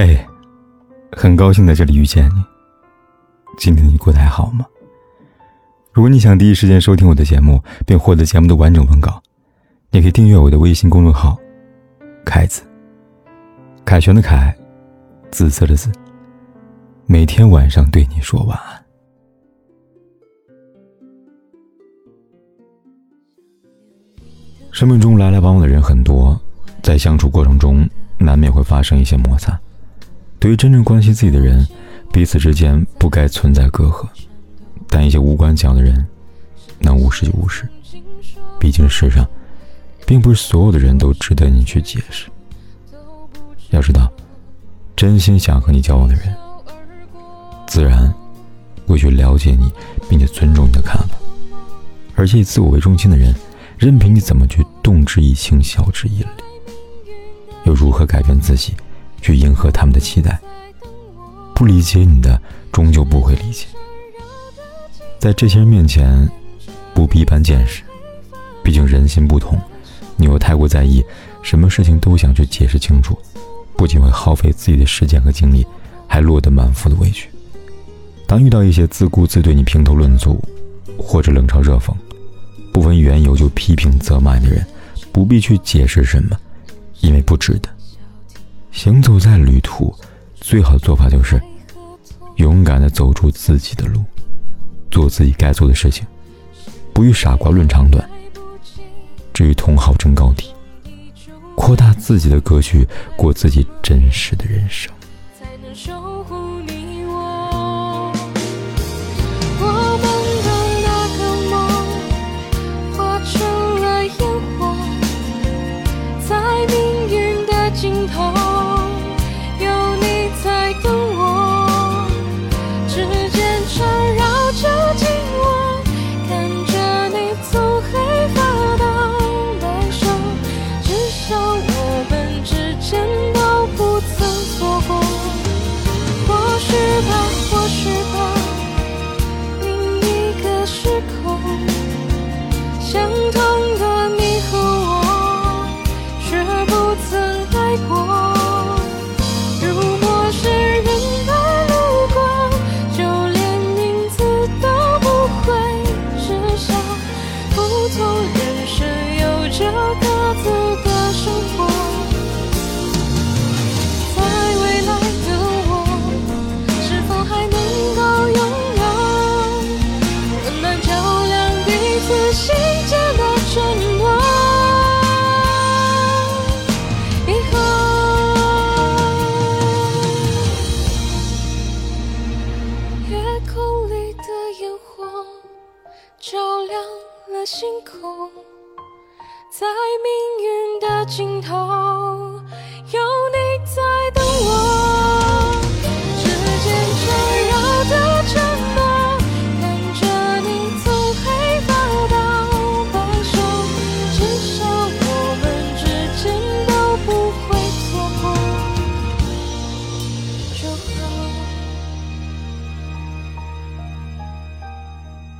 嘿，很高兴在这里遇见你。今天你过得还好吗？如果你想第一时间收听我的节目，并获得节目的完整文稿，你可以订阅我的微信公众号“凯子”。凯旋的凯，紫色的紫。每天晚上对你说晚安。生命中来来往往的人很多，在相处过程中难免会发生一些摩擦。对于真正关心自己的人，彼此之间不该存在隔阂，但一些无关紧要的人，能无视就无视。毕竟世上，并不是所有的人都值得你去解释。要知道，真心想和你交往的人，自然会去了解你，并且尊重你的看法。而且以自我为中心的人，任凭你怎么去动之以情、晓之以理，又如何改变自己？去迎合他们的期待，不理解你的，终究不会理解。在这些人面前，不必一般见识，毕竟人心不同。你又太过在意，什么事情都想去解释清楚，不仅会耗费自己的时间和精力，还落得满腹的委屈。当遇到一些自顾自对你评头论足，或者冷嘲热讽，不问缘由就批评责骂你的人，不必去解释什么，因为不值得。行走在旅途，最好的做法就是勇敢的走出自己的路，做自己该做的事情，不与傻瓜论长短，只与同好争高低，扩大自己的格局，过自己真实的人生。尽头空里的烟火照亮了星空，在命运的尽头。